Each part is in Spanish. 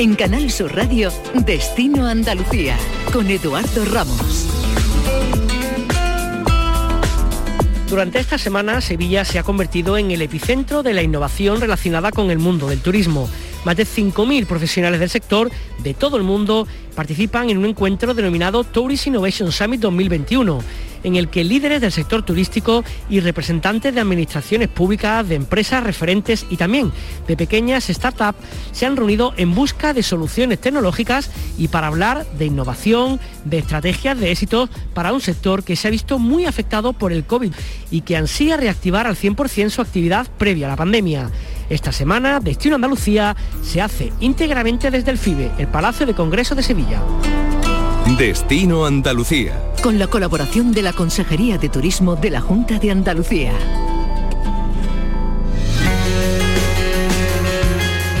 En Canal Sur Radio, Destino Andalucía, con Eduardo Ramos. Durante esta semana, Sevilla se ha convertido en el epicentro de la innovación relacionada con el mundo del turismo. Más de 5.000 profesionales del sector de todo el mundo participan en un encuentro denominado Tourist Innovation Summit 2021 en el que líderes del sector turístico y representantes de administraciones públicas, de empresas referentes y también de pequeñas startups se han reunido en busca de soluciones tecnológicas y para hablar de innovación, de estrategias de éxito para un sector que se ha visto muy afectado por el COVID y que ansía reactivar al 100% su actividad previa a la pandemia. Esta semana, Destino Andalucía se hace íntegramente desde el FIBE, el Palacio de Congreso de Sevilla. Destino Andalucía. Con la colaboración de la Consejería de Turismo de la Junta de Andalucía.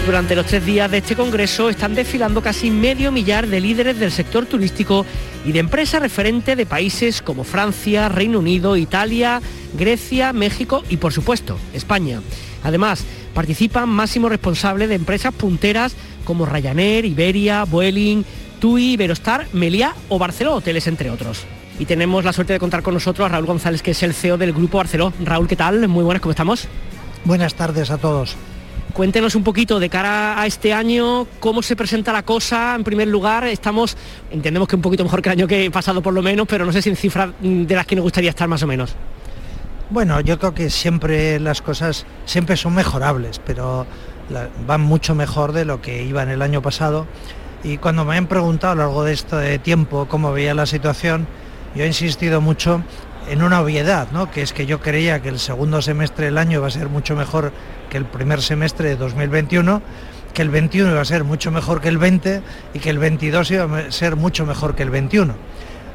Durante los tres días de este Congreso están desfilando casi medio millar de líderes del sector turístico y de empresas referentes de países como Francia, Reino Unido, Italia, Grecia, México y por supuesto España. Además, participan máximos responsables de empresas punteras como Ryanair, Iberia, Vueling, TUI, Iberostar, Meliá o Barceló Hoteles, entre otros. Y tenemos la suerte de contar con nosotros a Raúl González, que es el CEO del Grupo Barceló. Raúl, ¿qué tal? Muy buenas, ¿cómo estamos? Buenas tardes a todos. Cuéntenos un poquito de cara a este año, cómo se presenta la cosa. En primer lugar, estamos, entendemos que un poquito mejor que el año que he pasado por lo menos, pero no sé si en cifras de las que nos gustaría estar más o menos. Bueno, yo creo que siempre las cosas siempre son mejorables, pero van mucho mejor de lo que iba en el año pasado y cuando me han preguntado a lo largo de este tiempo cómo veía la situación, yo he insistido mucho en una obviedad, ¿no? que es que yo creía que el segundo semestre del año iba a ser mucho mejor que el primer semestre de 2021, que el 21 iba a ser mucho mejor que el 20 y que el 22 iba a ser mucho mejor que el 21.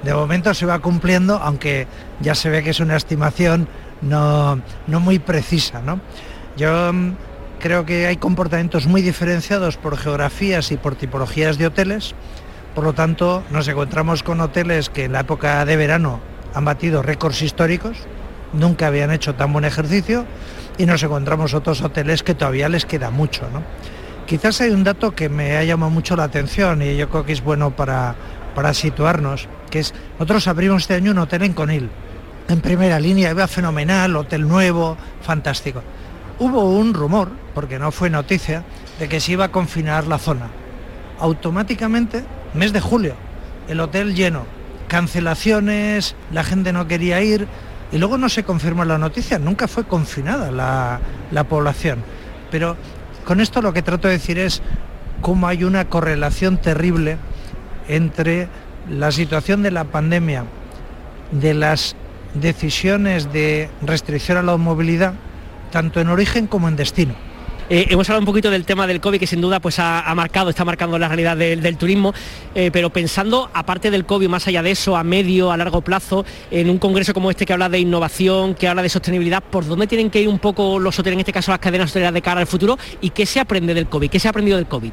De momento se va cumpliendo, aunque ya se ve que es una estimación no, no muy precisa. ¿no? Yo creo que hay comportamientos muy diferenciados por geografías y por tipologías de hoteles. Por lo tanto, nos encontramos con hoteles que en la época de verano han batido récords históricos, nunca habían hecho tan buen ejercicio, y nos encontramos otros hoteles que todavía les queda mucho. Quizás hay un dato que me ha llamado mucho la atención y yo creo que es bueno para, para situarnos, que es, nosotros abrimos este año un hotel en Conil, en primera línea, iba fenomenal, hotel nuevo, fantástico hubo un rumor, porque no fue noticia, de que se iba a confinar la zona. Automáticamente, mes de julio, el hotel lleno, cancelaciones, la gente no quería ir y luego no se confirmó la noticia, nunca fue confinada la, población. Pero con esto lo que trato de decir es cómo hay una correlación terrible entre la situación de la pandemia, de las decisiones de restricción a la movilidad tanto en origen como en destino. Eh, hemos hablado un poquito del tema del COVID que sin duda pues ha, marcado, está marcando la realidad del, turismo, eh, pero pensando, aparte del COVID, más allá de eso, a medio, a largo plazo, en un congreso como este que habla de innovación, que habla de sostenibilidad, ¿por dónde tienen que ir un poco los hoteles, en este caso las cadenas hoteleras de cara al futuro? ¿Y qué se aprende del COVID? ¿Qué se ha aprendido del COVID?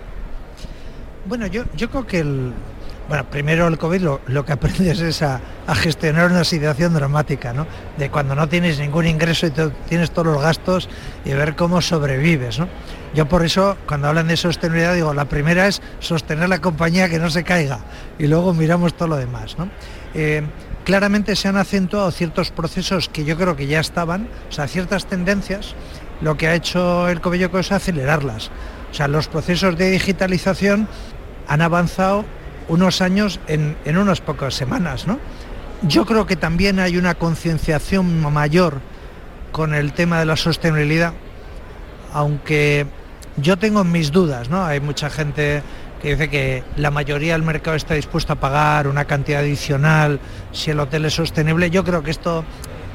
Bueno, yo, yo creo que el, bueno, primero el COVID lo, que aprendes es a, gestionar una situación dramática, ¿no? De cuando no tienes ningún ingreso y tienes todos los gastos y ver cómo sobrevives, ¿no? Yo por eso, cuando hablan de sostenibilidad, digo, la primera es sostener la compañía que no se caiga y luego miramos todo lo demás, ¿no? Eh, claramente se han acentuado ciertos procesos que yo creo que ya estaban, o sea, ciertas tendencias, lo que ha hecho el COVID es acelerarlas. O sea, los procesos de digitalización han avanzado unos años en, unas pocas semanas. ¿no? Yo creo que también hay una concienciación mayor con el tema de la sostenibilidad, aunque yo tengo mis dudas, ¿no? Hay mucha gente que dice que la mayoría del mercado está dispuesto a pagar una cantidad adicional si el hotel es sostenible. Yo creo que esto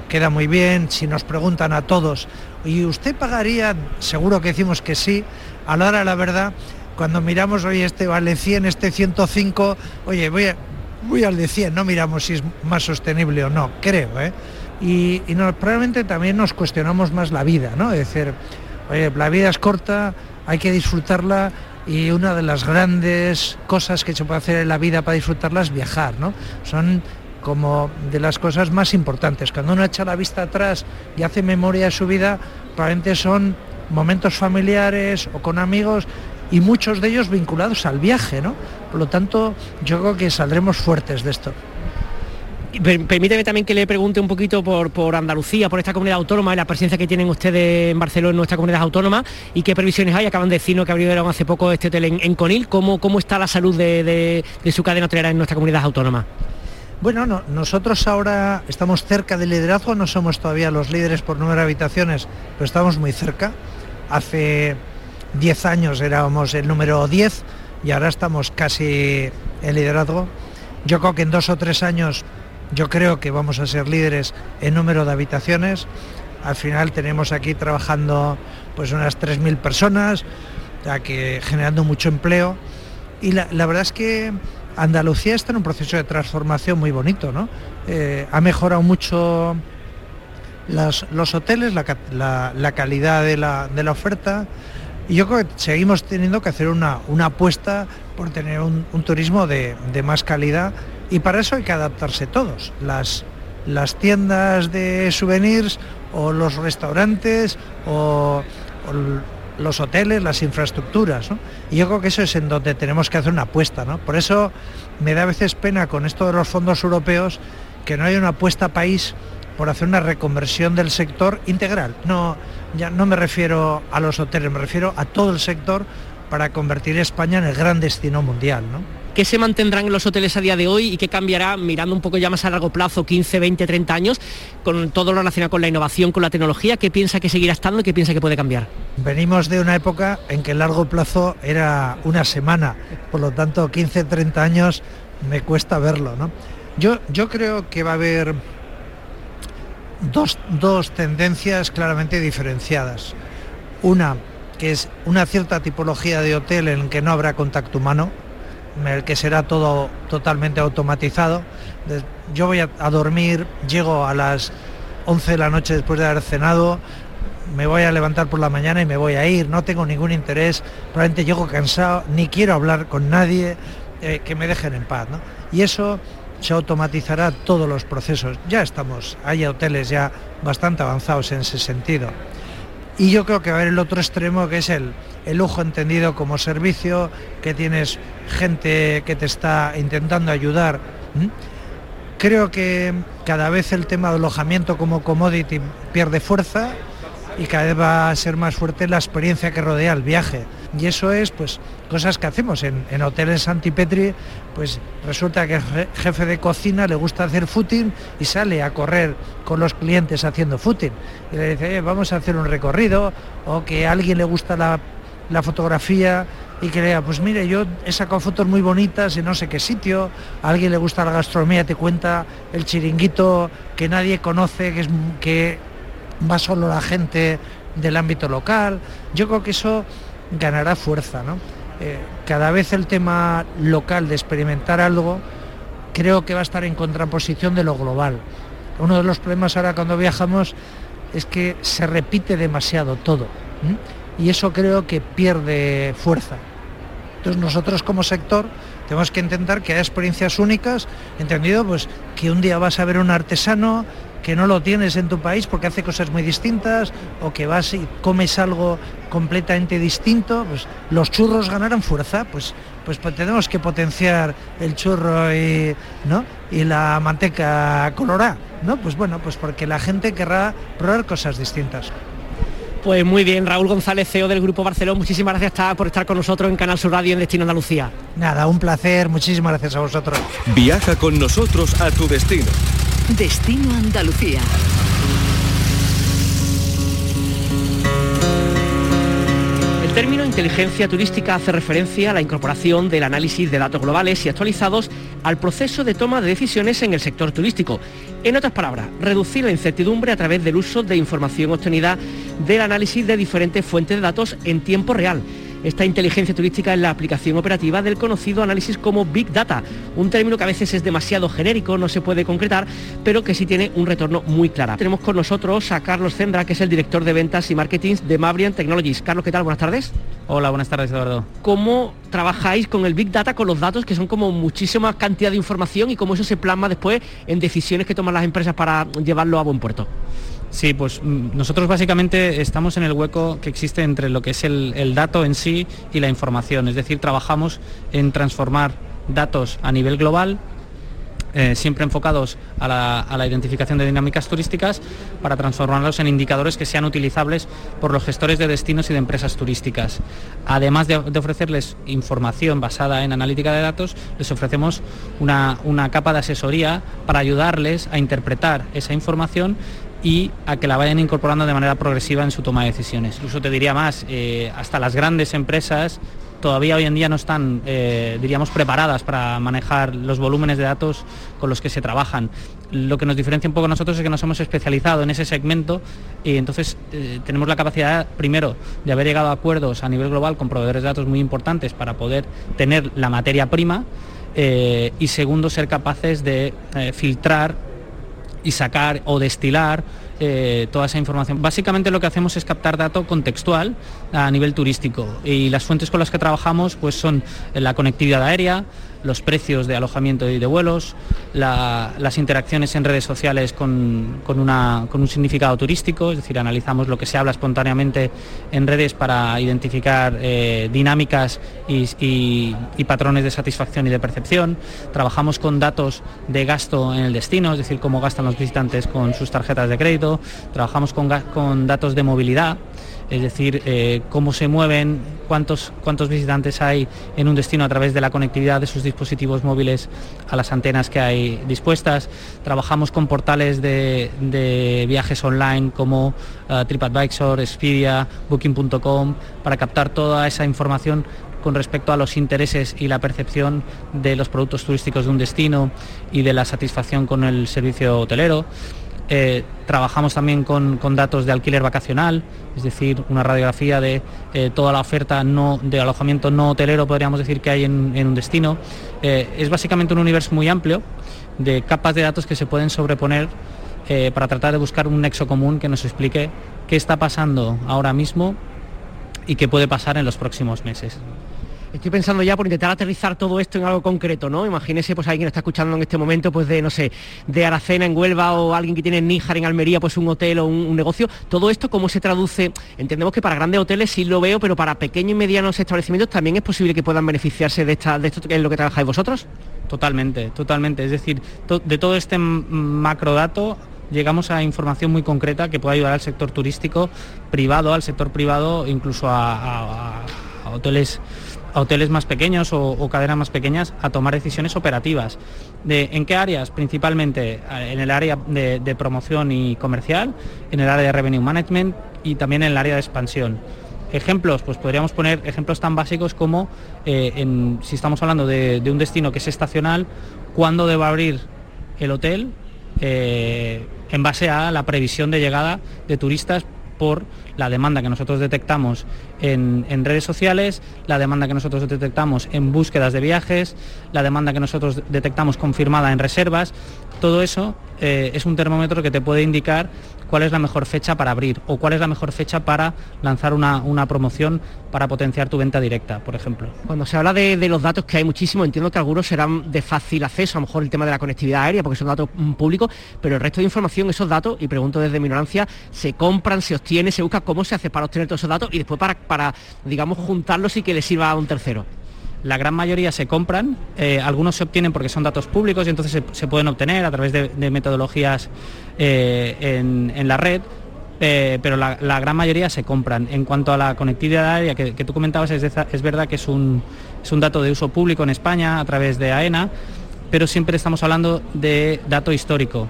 queda muy bien. Si nos preguntan a todos, ¿y usted pagaría? Seguro que decimos que sí. A la hora de la verdad, cuando miramos, hoy este vale 100, este 105, oye, voy, al de 100, no miramos si es más sostenible o no, creo, ¿eh? Y, probablemente también nos cuestionamos más la vida, ¿no? Es decir, oye, la vida es corta, hay que disfrutarla y una de las grandes cosas que se puede hacer en la vida para disfrutarla es viajar, ¿no? Son como de las cosas más importantes. Cuando uno echa la vista atrás y hace memoria de su vida, probablemente son momentos familiares o con amigos y muchos de ellos vinculados al viaje, ¿no? Por lo tanto, yo creo que saldremos fuertes de esto. Permíteme también que le pregunte un poquito por, por Andalucía, por esta comunidad autónoma y la presencia que tienen ustedes en Barcelona, en nuestra comunidad autónoma, y qué previsiones hay. Acaban de decirnos que abrieron hace poco este hotel en, Conil. ¿Cómo, ¿Cómo está la salud de, su cadena hotelera en nuestra comunidad autónoma? Bueno, nosotros ahora estamos cerca del liderazgo, no somos todavía los líderes por número de habitaciones, pero estamos muy cerca. Hace 10 años éramos el número 10 y ahora estamos casi en liderazgo. Yo creo que en dos o tres años yo creo que vamos a ser líderes en número de habitaciones. Al final tenemos aquí trabajando pues unas 3.000 personas, que generando mucho empleo. Y la, verdad es que Andalucía está en un proceso de transformación muy bonito, ¿no? Eh, ha mejorado mucho los hoteles, la, calidad de la, oferta. Y yo creo que seguimos teniendo que hacer una, apuesta por tener un, turismo de, de más calidad y para eso hay que adaptarse todos, las, las tiendas de souvenirs o los restaurantes o, los hoteles, las infraestructuras. Y yo creo que eso es en donde tenemos que hacer una apuesta. ¿no? Por eso me da a veces pena con esto de los fondos europeos que no haya una apuesta país por hacer una reconversión del sector integral. No, ya no me refiero a los hoteles, me refiero a todo el sector para convertir España en el gran destino mundial. ¿no? ¿Qué se mantendrán en los hoteles a día de hoy y qué cambiará mirando un poco ya más a largo plazo, 15, 20, 30 años, con todo lo relacionado con la innovación, con la tecnología? ¿Qué piensa que seguirá estando y qué piensa que puede cambiar? Venimos de una época en que el largo plazo era una semana, por lo tanto 15, 30 años me cuesta verlo. ¿no? Yo, yo creo que va a haber dos, dos tendencias claramente diferenciadas. Una, que es una cierta tipología de hotel en el que no habrá contacto humano, el que será todo totalmente automatizado. Yo voy a, dormir, llego a las 11 de la noche después de haber cenado, me voy a levantar por la mañana y me voy a ir, no tengo ningún interés, probablemente llego cansado, ni quiero hablar con nadie, eh, que me dejen en paz. Y eso se automatizará todos los procesos. Ya estamos, hay hoteles ya bastante avanzados en ese sentido. Y yo creo que va a haber el otro extremo que es el, el lujo entendido como servicio, que tienes gente que te está intentando ayudar. Creo que cada vez el tema de alojamiento como commodity pierde fuerza y cada vez va a ser más fuerte la experiencia que rodea el viaje. Y eso es pues cosas que hacemos en, en hoteles Santipetri, pues resulta que el jefe de cocina le gusta hacer footing y sale a correr con los clientes haciendo footing. Y le dice, vamos a hacer un recorrido, o que a alguien le gusta la la fotografía y que le diga, pues mire, yo he sacado fotos muy bonitas en no sé qué sitio, a alguien le gusta la gastronomía, te cuenta el chiringuito que nadie conoce, que, es, que va solo la gente del ámbito local. Yo creo que eso ganará fuerza, ¿no? Eh, cada vez el tema local de experimentar algo creo que va a estar en contraposición de lo global. Uno de los problemas ahora cuando viajamos es que se repite demasiado todo y eso creo que pierde fuerza. Entonces nosotros como sector tenemos que intentar que haya experiencias únicas, entendido pues que un día vas a ver un artesano que no lo tienes en tu país porque hace cosas muy distintas o que vas y comes algo completamente distinto, pues los churros ganarán fuerza, pues pues, pues tenemos que potenciar el churro y, ¿no? y la manteca colorada, ¿no? Pues bueno, pues porque la gente querrá probar cosas distintas. Pues muy bien, Raúl González, CEO del Grupo Barcelona, muchísimas gracias por estar con nosotros en Canal Sur Radio en Destino Andalucía. Nada, un placer, muchísimas gracias a vosotros. Viaja con nosotros a tu destino. Destino Andalucía. El término inteligencia turística hace referencia a la incorporación del análisis de datos globales y actualizados al proceso de toma de decisiones en el sector turístico. En otras palabras, reducir la incertidumbre a través del uso de información obtenida del análisis de diferentes fuentes de datos en tiempo real. Esta inteligencia turística es la aplicación operativa del conocido análisis como Big Data, un término que a veces es demasiado genérico, no se puede concretar, pero que sí tiene un retorno muy claro. Tenemos con nosotros a Carlos Zendra, que es el director de ventas y marketing de Mabrian Technologies. Carlos, ¿qué tal? Buenas tardes. Hola, buenas tardes, Eduardo. ¿Cómo trabajáis con el Big Data, con los datos, que son como muchísima cantidad de información y cómo eso se plasma después en decisiones que toman las empresas para llevarlo a buen puerto? Sí, pues mm, nosotros básicamente estamos en el hueco que existe entre lo que es el, dato en sí y la información, es decir, trabajamos en transformar datos a nivel global eh, siempre enfocados a la, identificación de dinámicas turísticas para transformarlos en indicadores que sean utilizables por los gestores de destinos y de empresas turísticas. Además de, ofrecerles información basada en analítica de datos, les ofrecemos una, capa de asesoría para ayudarles a interpretar esa información y a que la vayan incorporando de manera progresiva en su toma de decisiones. Incluso te diría más, eh, hasta las grandes empresas todavía hoy en día no están, eh, diríamos, preparadas para manejar los volúmenes de datos con los que se trabajan. Lo que nos diferencia un poco nosotros es que nos hemos especializado en ese segmento y entonces eh, tenemos la capacidad, primero, de haber llegado a acuerdos a nivel global con proveedores de datos muy importantes para poder tener la materia prima y segundo, ser capaces de filtrar y sacar o destilar eh, toda esa información. Básicamente lo que hacemos es captar dato contextual a nivel turístico y las fuentes con las que trabajamos pues son la conectividad aérea, los precios de alojamiento y de vuelos, las interacciones en redes sociales con, un significado turístico, es decir, analizamos lo que se habla espontáneamente en redes para identificar eh, dinámicas y, patrones de satisfacción y de percepción. Trabajamos con datos de gasto en el destino, es decir, cómo gastan los visitantes con sus tarjetas de crédito. Trabajamos con datos de movilidad es decir, eh, cómo se mueven, cuántos, cuántos visitantes hay en un destino a través de la conectividad de sus dispositivos móviles a las antenas que hay dispuestas. Trabajamos con portales de, viajes online como uh, TripAdvisor, Expedia, Booking.com para captar toda esa información con respecto a los intereses y la percepción de los productos turísticos de un destino y de la satisfacción con el servicio hotelero. Eh, trabajamos también con, datos de alquiler vacacional, es decir, una radiografía de eh, toda la oferta no, de alojamiento no hotelero, podríamos decir, que hay en, un destino. Eh, es básicamente un universo muy amplio de capas de datos que se pueden sobreponer para tratar de buscar un nexo común que nos explique qué está pasando ahora mismo y qué puede pasar en los próximos meses. Estoy pensando ya por intentar aterrizar todo esto en algo concreto, ¿no? Imagínese pues alguien que está escuchando en este momento pues de, no sé, de Aracena en Huelva o alguien que tiene en Níjar en Almería pues un hotel o un, negocio. Todo esto, ¿cómo se traduce? Entendemos que para grandes hoteles sí lo veo, pero para pequeños y medianos establecimientos también es posible que puedan beneficiarse de, esta, de esto que es lo que trabajáis vosotros. Totalmente, totalmente. Es decir, de todo este macrodato llegamos a información muy concreta que puede ayudar al sector turístico privado, al sector privado, incluso a hoteles hoteles más pequeños o, cadenas más pequeñas a tomar decisiones operativas. De, ¿En qué áreas? Principalmente eh, en el área de, promoción y comercial, en el área de revenue management y también en el área de expansión. Ejemplos, pues podríamos poner ejemplos tan básicos como eh, si estamos hablando de, un destino que es estacional, cuándo debe abrir el hotel eh, en base a la previsión de llegada de turistas por la demanda que nosotros detectamos en, redes sociales, la demanda que nosotros detectamos en búsquedas de viajes, la demanda que nosotros detectamos confirmada en reservas. Todo eso eh, es un termómetro que te puede indicar cuál es la mejor fecha para abrir o cuál es la mejor fecha para lanzar una, promoción para potenciar tu venta directa, por ejemplo. Cuando se habla de, los datos que hay muchísimos, entiendo que algunos serán de fácil acceso, a lo mejor el tema de la conectividad aérea, porque son datos mm, públicos, pero el resto de información, esos datos, y pregunto desde mi ignorancia, se compran, se obtiene, se busca cómo se hace para obtener todos esos datos y después para, para digamos, juntarlos y que les sirva a un tercero la gran mayoría se compran, eh, algunos se obtienen porque son datos públicos y entonces se, pueden obtener a través de, metodologías eh, en, la red, eh, pero la, gran mayoría se compran. En cuanto a la conectividad aérea que, tú comentabas, es, es, verdad que es un, es un dato de uso público en España a través de AENA, pero siempre estamos hablando de dato histórico.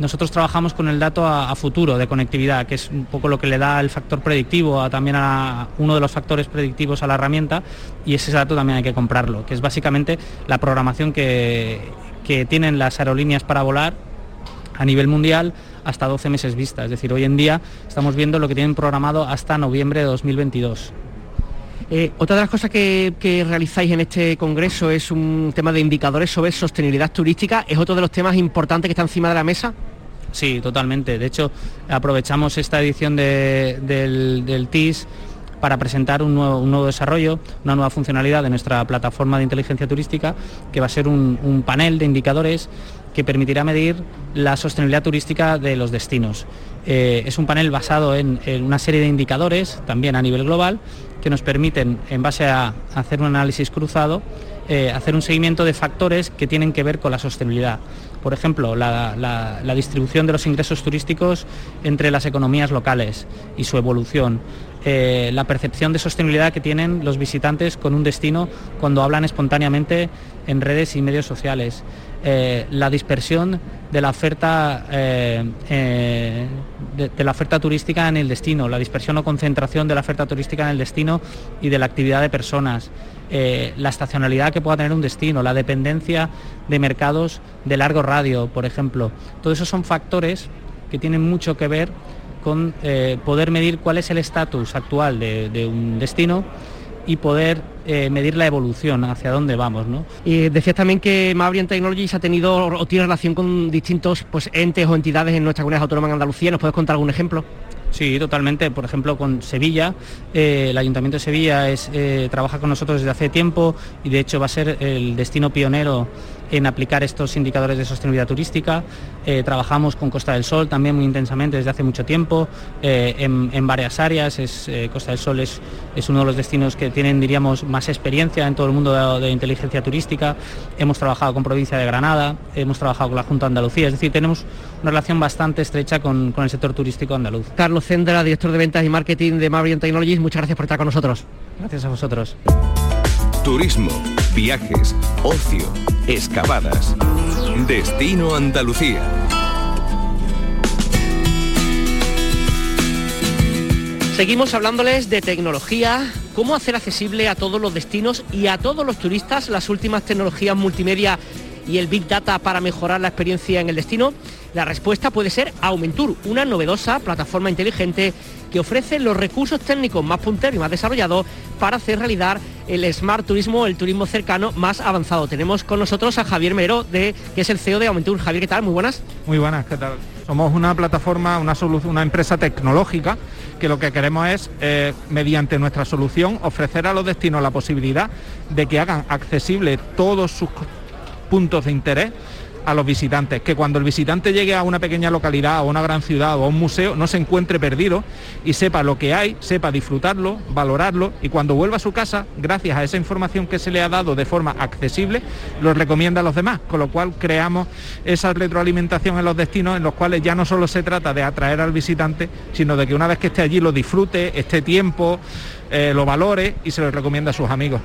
Nosotros trabajamos con el dato a, futuro de conectividad, que es un poco lo que le da el factor predictivo, a, también a uno de los factores predictivos a la herramienta, y ese dato también hay que comprarlo, que es básicamente la programación que, que tienen las aerolíneas para volar a nivel mundial hasta 12 meses vista. Es decir, hoy en día estamos viendo lo que tienen programado hasta noviembre de 2022. Eh, otra de las cosas que, que, realizáis en este congreso es un tema de indicadores sobre sostenibilidad turística. ¿Es otro de los temas importantes que está encima de la mesa? Sí, totalmente. De hecho, aprovechamos esta edición del, TIS para presentar un nuevo, desarrollo, una nueva funcionalidad de nuestra plataforma de inteligencia turística, que va a ser un, panel de indicadores que permitirá medir la sostenibilidad turística de los destinos. Eh, es un panel basado en, una serie de indicadores, también a nivel global, que nos permiten, en base a hacer un análisis cruzado, eh, hacer un seguimiento de factores que tienen que ver con la sostenibilidad. Por ejemplo, la, distribución de los ingresos turísticos entre las economías locales y su evolución. Eh, la percepción de sostenibilidad que tienen los visitantes con un destino cuando hablan espontáneamente en redes y medios sociales. Eh, la dispersión de la oferta eh, de, la oferta turística en el destino, la dispersión o concentración de la oferta turística en el destino y de la actividad de personas, la estacionalidad que pueda tener un destino, la dependencia de mercados de largo radio, por ejemplo. Todos esos son factores que tienen mucho que ver con poder medir cuál es el estatus actual de un destino y poder eh, medir la evolución, hacia dónde vamos. ¿no? Y decías también que Mabrian Technologies ha tenido o tiene relación con distintos pues, entes o entidades en nuestra comunidad autónoma en Andalucía. ¿Nos puedes contar algún ejemplo? Sí, totalmente. Por ejemplo, con Sevilla, eh, el Ayuntamiento de Sevilla eh, trabaja con nosotros desde hace tiempo y de hecho va a ser el destino pionero en aplicar estos indicadores de sostenibilidad turística. Eh, trabajamos con Costa del Sol también muy intensamente desde hace mucho tiempo en, varias áreas. Costa del Sol es, uno de los destinos que tienen, diríamos, más experiencia en todo el mundo de, inteligencia turística. Hemos trabajado con Provincia de Granada, hemos trabajado con la Junta de Andalucía, es decir, tenemos una relación bastante estrecha con, con el sector turístico andaluz. Carlos Cendra, director de ventas y marketing de Mavian Technologies. Muchas gracias por estar con nosotros. Gracias a vosotros. Turismo, viajes, ocio, excavadas. Destino Andalucía. Seguimos hablándoles de tecnología, cómo hacer accesible a todos los destinos y a todos los turistas las últimas tecnologías multimedia y el Big Data para mejorar la experiencia en el destino. La respuesta puede ser Aumentur, una novedosa plataforma inteligente que ofrece los recursos técnicos más punteros y más desarrollados para hacer realidad el Smart Turismo, el turismo cercano más avanzado. Tenemos con nosotros a Javier Mero, de, que es el CEO de Aumentur. Javier, ¿qué tal? Muy buenas. Muy buenas, ¿qué tal? Somos una plataforma, una, una empresa tecnológica que lo que queremos es, eh, mediante nuestra solución, ofrecer a los destinos la posibilidad de que hagan accesible todos sus puntos de interés a los visitantes, que cuando el visitante llegue a una pequeña localidad o una gran ciudad o a un museo no se encuentre perdido y sepa lo que hay, sepa disfrutarlo, valorarlo y cuando vuelva a su casa, gracias a esa información que se le ha dado de forma accesible, lo recomienda a los demás, con lo cual creamos esa retroalimentación en los destinos en los cuales ya no solo se trata de atraer al visitante, sino de que una vez que esté allí lo disfrute, esté tiempo, eh, lo valore y se lo recomienda a sus amigos.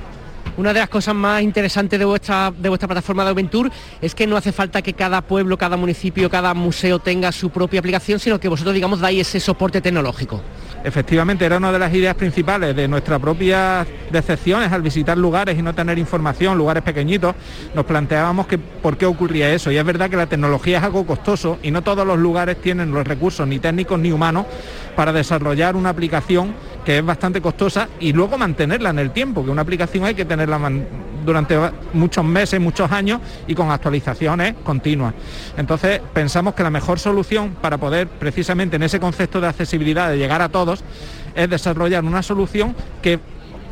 Una de las cosas más interesantes de vuestra, de vuestra plataforma de Aventur es que no hace falta que cada pueblo, cada municipio, cada museo tenga su propia aplicación, sino que vosotros, digamos, dais ese soporte tecnológico. Efectivamente, era una de las ideas principales de nuestras propias decepciones al visitar lugares y no tener información, lugares pequeñitos. Nos planteábamos que por qué ocurría eso. Y es verdad que la tecnología es algo costoso y no todos los lugares tienen los recursos ni técnicos ni humanos para desarrollar una aplicación que es bastante costosa y luego mantenerla en el tiempo, que una aplicación hay que tenerla durante muchos meses, muchos años y con actualizaciones continuas. Entonces pensamos que la mejor solución para poder precisamente en ese concepto de accesibilidad, de llegar a todos, es desarrollar una solución que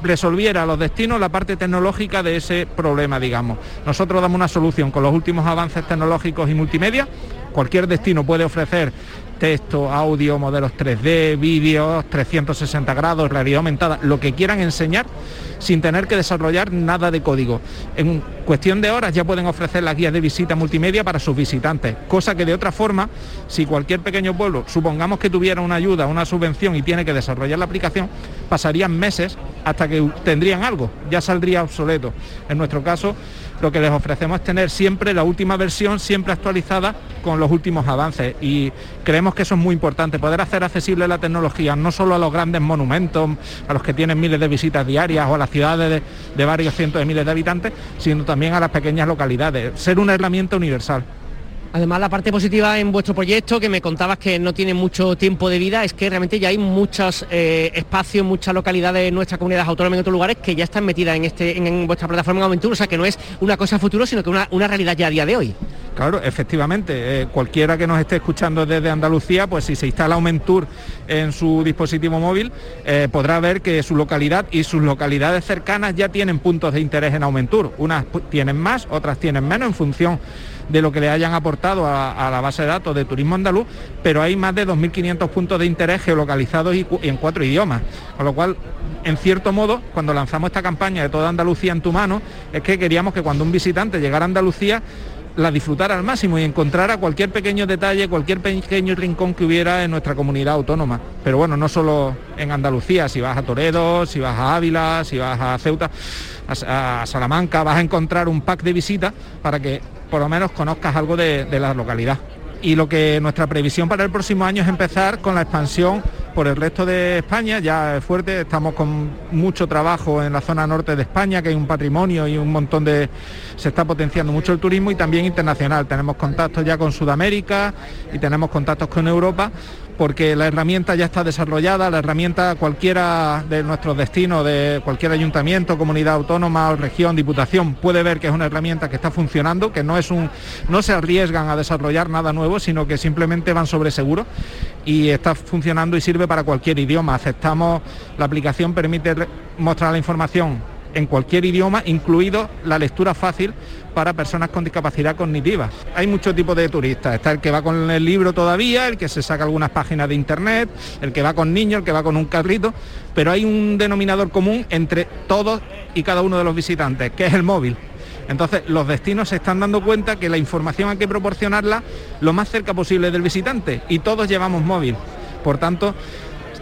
resolviera a los destinos la parte tecnológica de ese problema, digamos. Nosotros damos una solución con los últimos avances tecnológicos y multimedia. Cualquier destino puede ofrecer texto, audio, modelos 3D, vídeos, 360 grados, realidad aumentada, lo que quieran enseñar sin tener que desarrollar nada de código. En cuestión de horas ya pueden ofrecer las guías de visita multimedia para sus visitantes, cosa que de otra forma, si cualquier pequeño pueblo, supongamos que tuviera una ayuda, una subvención y tiene que desarrollar la aplicación, pasarían meses hasta que tendrían algo, ya saldría obsoleto. En nuestro caso, lo que les ofrecemos es tener siempre la última versión, siempre actualizada con los últimos avances y creemos que eso es muy importante, poder hacer accesible la tecnología no solo a los grandes monumentos, a los que tienen miles de visitas diarias o a las ciudades de, varios cientos de miles de habitantes, sino también a las pequeñas localidades, ser una herramienta universal. Además, la parte positiva en vuestro proyecto, que me contabas que no tiene mucho tiempo de vida, es que realmente ya hay muchos eh, espacios, muchas localidades en nuestra comunidad autónoma en otros lugares que ya están metidas en, este, en, vuestra plataforma de aventura, o sea que no es una cosa futuro, sino que una, una realidad ya a día de hoy. Claro, efectivamente, eh, cualquiera que nos esté escuchando desde Andalucía, pues si se instala Aumentur en su dispositivo móvil, eh, podrá ver que su localidad y sus localidades cercanas ya tienen puntos de interés en Aumentur. Unas tienen más, otras tienen menos en función de lo que le hayan aportado a, la base de datos de turismo andaluz, pero hay más de 2.500 puntos de interés geolocalizados y, en cuatro idiomas. Con lo cual, en cierto modo, cuando lanzamos esta campaña de toda Andalucía en tu mano, es que queríamos que cuando un visitante llegara a Andalucía, la disfrutara al máximo y encontrara cualquier pequeño detalle, cualquier pequeño rincón que hubiera en nuestra comunidad autónoma. Pero bueno, no solo en Andalucía, si vas a Toledo, si vas a Ávila, si vas a Ceuta, a, Salamanca, vas a encontrar un pack de visitas para que por lo menos conozcas algo de, la localidad. Y lo que nuestra previsión para el próximo año es empezar con la expansión por el resto de España, ya es fuerte, estamos con mucho trabajo en la zona norte de España, que hay un patrimonio y un montón de... se está potenciando mucho el turismo y también internacional. Tenemos contactos ya con Sudamérica y tenemos contactos con Europa porque la herramienta ya está desarrollada, la herramienta cualquiera de nuestros destinos, de cualquier ayuntamiento, comunidad autónoma región, diputación, puede ver que es una herramienta que está funcionando, que no es un, no se arriesgan a desarrollar nada nuevo, sino que simplemente van sobre seguro y está funcionando y sirve para cualquier idioma. Aceptamos, la aplicación permite mostrar la información en cualquier idioma, incluido la lectura fácil para personas con discapacidad cognitiva. Hay muchos tipos de turistas. Está el que va con el libro todavía, el que se saca algunas páginas de internet, el que va con niños, el que va con un carrito, pero hay un denominador común entre todos y cada uno de los visitantes, que es el móvil. Entonces, los destinos se están dando cuenta que la información hay que proporcionarla lo más cerca posible del visitante y todos llevamos móvil. Por tanto,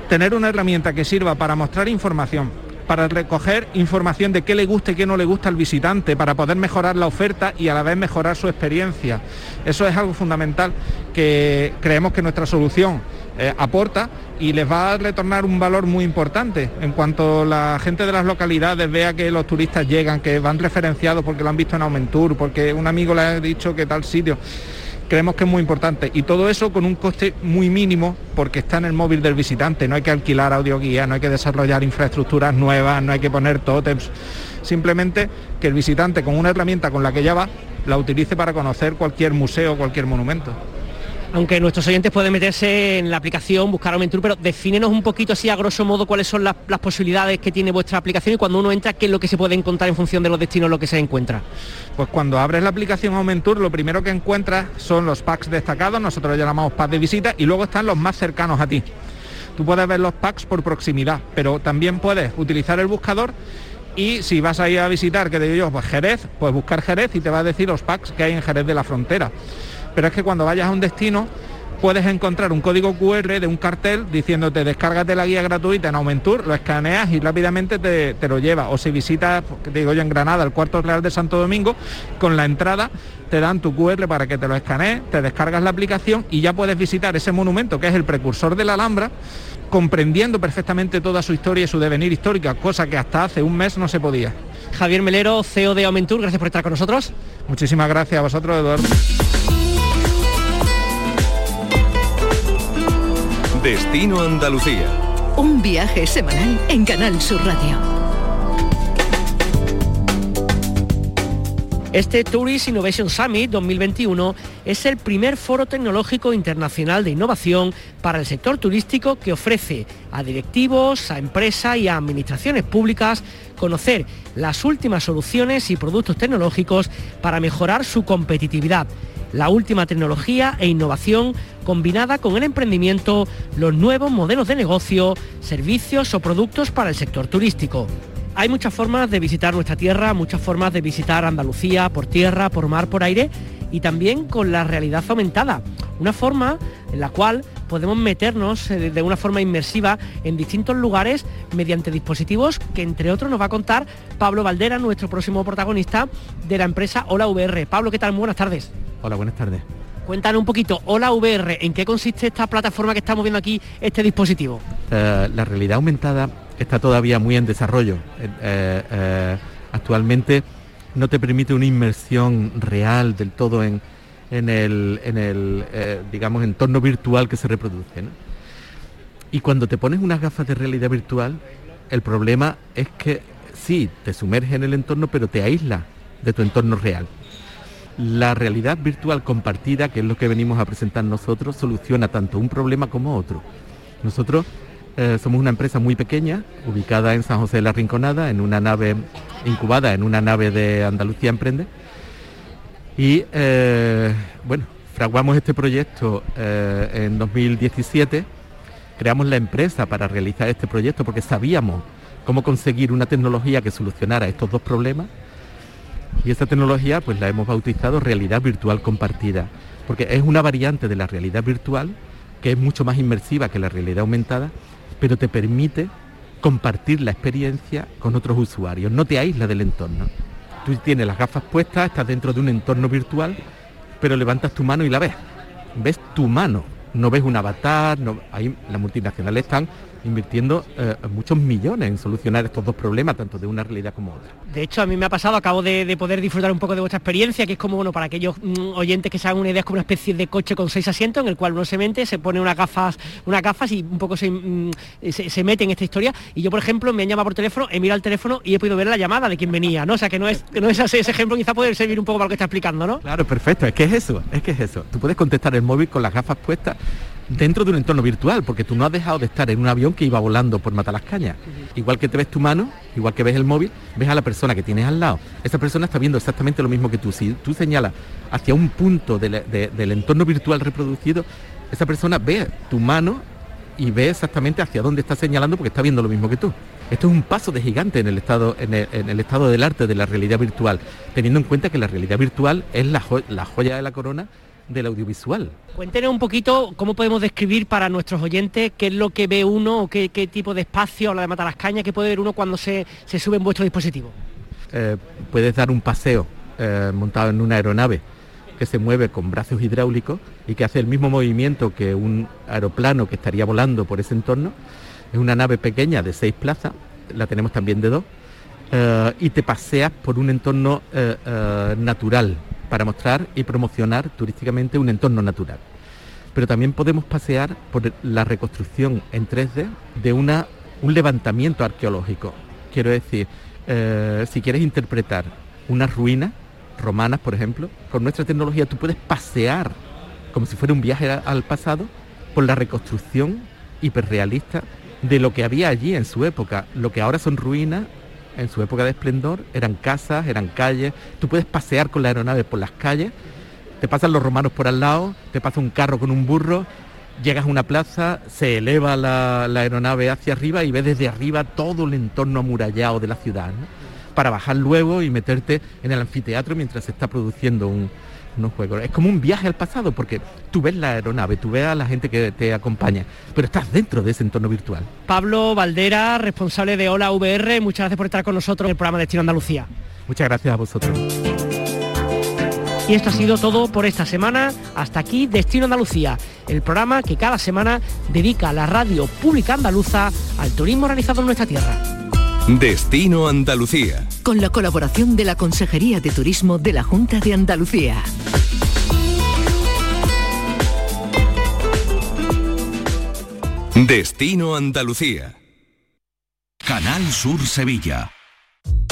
tener una herramienta que sirva para mostrar información, para recoger información de qué le gusta y qué no le gusta al visitante, para poder mejorar la oferta y a la vez mejorar su experiencia. Eso es algo fundamental que creemos que nuestra solución eh, aporta y les va a retornar un valor muy importante. En cuanto la gente de las localidades vea que los turistas llegan, que van referenciados porque lo han visto en Aumentur, porque un amigo le ha dicho que tal sitio creemos que es muy importante. Y todo eso con un coste muy mínimo porque está en el móvil del visitante, no hay que alquilar audioguía, no hay que desarrollar infraestructuras nuevas, no hay que poner tótems, simplemente que el visitante con una herramienta con la que ya va la utilice para conocer cualquier museo, cualquier monumento aunque nuestros oyentes pueden meterse en la aplicación, buscar Aumentur, pero defínenos un poquito así a grosso modo cuáles son las, posibilidades que tiene vuestra aplicación y cuando uno entra, qué es lo que se puede encontrar en función de los destinos lo que se encuentra. Pues cuando abres la aplicación Aumentur, lo primero que encuentras son los packs destacados, nosotros los llamamos packs de visita, y luego están los más cercanos a ti. Tú puedes ver los packs por proximidad, pero también puedes utilizar el buscador y si vas a ir a visitar, que digo yo, pues Jerez, pues buscar Jerez y te va a decir los packs que hay en Jerez de la Frontera pero es que cuando vayas a un destino puedes encontrar un código QR de un cartel diciéndote descárgate la guía gratuita en Aumentur, lo escaneas y rápidamente te, lo lleva. O si visitas, digo yo, en Granada, el cuarto real de Santo Domingo, con la entrada te dan tu QR para que te lo escanees, te descargas la aplicación y ya puedes visitar ese monumento que es el precursor de la Alhambra comprendiendo perfectamente toda su historia y su devenir histórica, cosa que hasta hace un mes no se podía. Javier Melero, CEO de Aumentur, gracias por estar con nosotros. Muchísimas gracias a vosotros, Eduardo. Destino Andalucía. Un viaje semanal en Canal Sur Radio. Este Tourist Innovation Summit 2021 es el primer foro tecnológico internacional de innovación para el sector turístico que ofrece a directivos, a empresas y a administraciones públicas conocer las últimas soluciones y productos tecnológicos para mejorar su competitividad la última tecnología e innovación combinada con el emprendimiento, los nuevos modelos de negocio, servicios o productos para el sector turístico. Hay muchas formas de visitar nuestra tierra, muchas formas de visitar Andalucía por tierra, por mar, por aire y también con la realidad aumentada. Una forma en la cual podemos meternos eh, de una forma inmersiva en distintos lugares mediante dispositivos que entre otros nos va a contar Pablo Valdera, nuestro próximo protagonista de la empresa Hola VR. Pablo, ¿qué tal? Buenas tardes. Hola, buenas tardes. Cuéntanos un poquito, Hola VR, ¿en qué consiste esta plataforma que estamos viendo aquí, este dispositivo? Eh, la realidad aumentada está todavía muy en desarrollo. Eh, eh, actualmente no te permite una inmersión real del todo en, el, digamos, entorno virtual que se reproduce. Y cuando te pones unas gafas de realidad virtual, el problema es que sí, te sumerge en el entorno, pero te aísla de tu entorno real. La realidad virtual compartida, que es lo que venimos a presentar nosotros, soluciona tanto un problema como otro. Nosotros eh, somos una empresa muy pequeña, ubicada en San José de la Rinconada, en una nave incubada, en una nave de Andalucía Emprende. Y eh, bueno, fraguamos este proyecto eh, en 2017, creamos la empresa para realizar este proyecto porque sabíamos cómo conseguir una tecnología que solucionara estos dos problemas. Y esta tecnología pues la hemos bautizado realidad virtual compartida, porque es una variante de la realidad virtual que es mucho más inmersiva que la realidad aumentada pero te permite compartir la experiencia con otros usuarios, no te aísla del entorno. Tú tienes las gafas puestas, estás dentro de un entorno virtual, pero levantas tu mano y la ves. Ves tu mano, no ves un avatar, no, ahí las multinacionales están invirtiendo eh, muchos millones en solucionar estos dos problemas, tanto de una realidad como otra. De hecho, a mí me ha pasado, acabo de, poder disfrutar un poco de vuestra experiencia, que es como, bueno, para aquellos mm, oyentes que se hagan una idea, es como una especie de coche con seis asientos en el cual uno se mete, se pone unas gafas, unas gafas y un poco mm, se, mete en esta historia. Y yo, por ejemplo, me han llamado por teléfono, he mirado el teléfono y he podido ver la llamada de quien venía, ¿no? O sea, que no es, que no es ese ejemplo, quizá puede servir un poco para lo que está explicando, ¿no? Claro, perfecto, es que es eso, es que es eso. Tú puedes contestar el móvil con las gafas puestas dentro de un entorno virtual, porque tú no has dejado de estar en un avión que iba volando por Matalascaña. Igual que te ves tu mano, igual que ves el móvil, ves a la persona que tienes al lado. Esa persona está viendo exactamente lo mismo que tú. Si tú señalas hacia un punto del entorno virtual reproducido, esa persona ve tu mano y ve exactamente hacia dónde está señalando porque está viendo lo mismo que tú. Esto es un paso de gigante en el estado, en el, estado del arte de la realidad virtual, teniendo en cuenta que la realidad virtual es la joya de la corona del audiovisual. Cuéntenos un poquito cómo podemos describir para nuestros oyentes qué es lo que ve uno o qué, tipo de espacio, habla de matar las cañas, qué puede ver uno cuando se, sube en vuestro dispositivo. Eh, puedes dar un paseo eh, montado en una aeronave que se mueve con brazos hidráulicos y que hace el mismo movimiento que un aeroplano que estaría volando por ese entorno. Es una nave pequeña de seis plazas, la tenemos también de dos, eh, y te paseas por un entorno natural, para mostrar y promocionar turísticamente un entorno natural. Pero también podemos pasear por la reconstrucción en 3D de una, un levantamiento arqueológico. Quiero decir, eh, si quieres interpretar unas ruinas romanas, por ejemplo, con nuestra tecnología tú puedes pasear como si fuera un viaje al pasado por la reconstrucción hiperrealista de lo que había allí en su época, lo que ahora son ruinas en su época de esplendor, eran casas, eran calles, tú puedes pasear con la aeronave por las calles, te pasan los romanos por al lado, te pasa un carro con un burro, llegas a una plaza, se eleva la, aeronave hacia arriba y ves desde arriba todo el entorno amurallado de la ciudad, para bajar luego y meterte en el anfiteatro mientras se está produciendo un, unos juegos. Es como un viaje al pasado porque tú ves la aeronave, tú ves a la gente que te acompaña, pero estás dentro de ese entorno virtual. Pablo Valdera, responsable de Hola VR, muchas gracias por estar con nosotros en el programa Destino Andalucía. Muchas gracias a vosotros. Y esto ha sido todo por esta semana. Hasta aquí Destino Andalucía, el programa que cada semana dedica la radio pública andaluza al turismo realizado en nuestra tierra. Destino Andalucía. Con la colaboración de la Consejería de Turismo de la Junta de Andalucía. Destino Andalucía. Canal Sur Sevilla.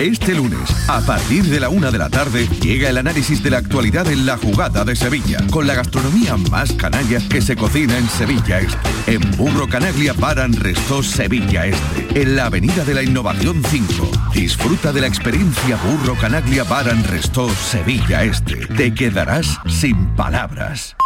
Este lunes, a partir de la una de la tarde, llega el análisis de la actualidad en la jugada de Sevilla, con la gastronomía más canalla que se cocina en Sevilla Este. En Burro Canaglia Baran Resto Sevilla Este, en la Avenida de la Innovación 5. Disfruta de la experiencia Burro Canaglia Baran Resto Sevilla Este. Te quedarás sin palabras.